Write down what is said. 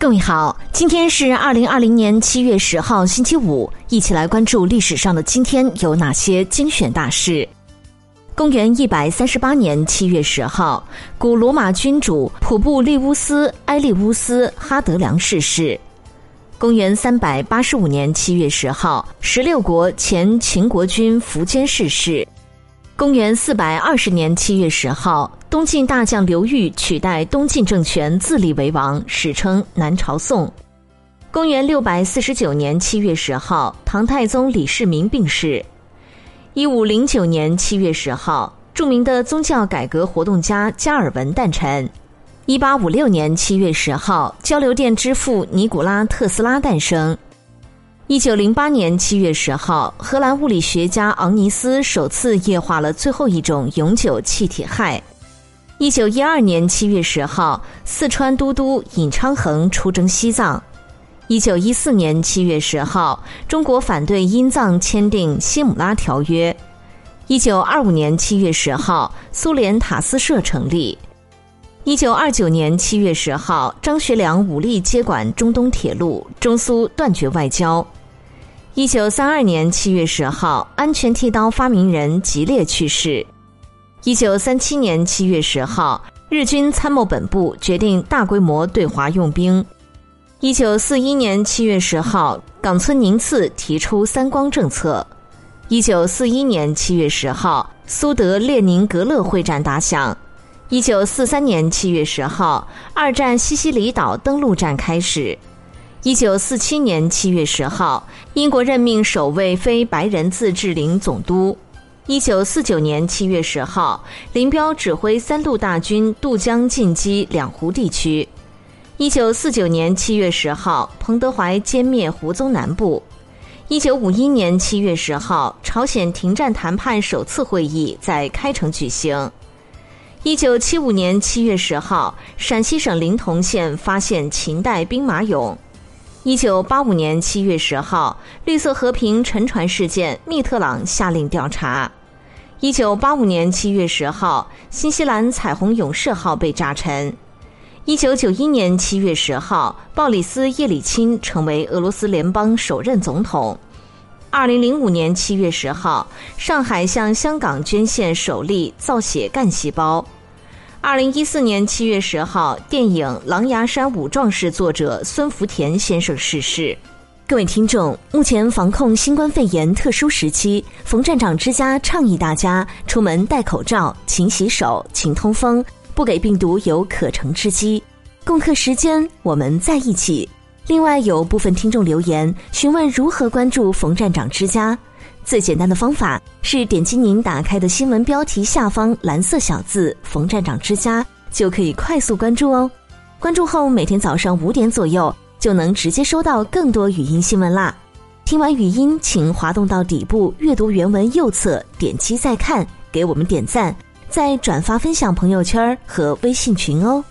各位好，今天是二零二零年七月十号，星期五，一起来关注历史上的今天有哪些精选大事。公元一百三十八年七月十号，古罗马君主普布利乌斯·埃利乌斯·哈德良逝世。公元三百八十五年七月十号，十六国前秦国君苻坚逝世。公元四百二十年七月十号。东晋大将刘裕取代东晋政权自立为王，史称南朝宋。公元六百四十九年七月十号，唐太宗李世民病逝。一五零九年七月十号，著名的宗教改革活动家加尔文诞辰。一八五六年七月十号，交流电之父尼古拉特斯拉诞生。一九零八年七月十号，荷兰物理学家昂尼斯首次液化了最后一种永久气体氦。一九一二年七月十号，四川都督尹昌衡出征西藏。一九一四年七月十号，中国反对英藏签订《希姆拉条约》。一九二五年七月十号，苏联塔斯社成立。一九二九年七月十号，张学良武力接管中东铁路，中苏断绝外交。一九三二年七月十号，安全剃刀发明人吉列去世。一九三七年七月十号，日军参谋本部决定大规模对华用兵。一九四一年七月十号，冈村宁次提出“三光”政策。一九四一年七月十号，苏德列宁格勒会战打响。一九四三年七月十号，二战西西里岛登陆战开始。一九四七年七月十号，英国任命首位非白人自治领总督。一九四九年七月十号，林彪指挥三路大军渡江进击两湖地区。一九四九年七月十号，彭德怀歼灭胡宗南部。一九五一年七月十号，朝鲜停战谈判首次会议在开城举行。一九七五年七月十号，陕西省临潼县发现秦代兵马俑。一九八五年七月十号，绿色和平沉船事件，密特朗下令调查。一九八五年七月十号，新西兰彩虹勇士号被炸沉。一九九一年七月十号，鲍里斯·叶利钦成为俄罗斯联邦首任总统。二零零五年七月十号，上海向香港捐献首例造血干细胞。二零一四年七月十号，电影《狼牙山五壮士》作者孙福田先生逝世。各位听众，目前防控新冠肺炎特殊时期，冯站长之家倡议大家出门戴口罩、勤洗手、勤通风，不给病毒有可乘之机。共克时间，我们在一起。另外，有部分听众留言询问如何关注冯站长之家，最简单的方法是点击您打开的新闻标题下方蓝色小字“冯站长之家”，就可以快速关注哦。关注后，每天早上五点左右。就能直接收到更多语音新闻啦！听完语音，请滑动到底部阅读原文右侧，点击再看，给我们点赞，再转发分享朋友圈和微信群哦。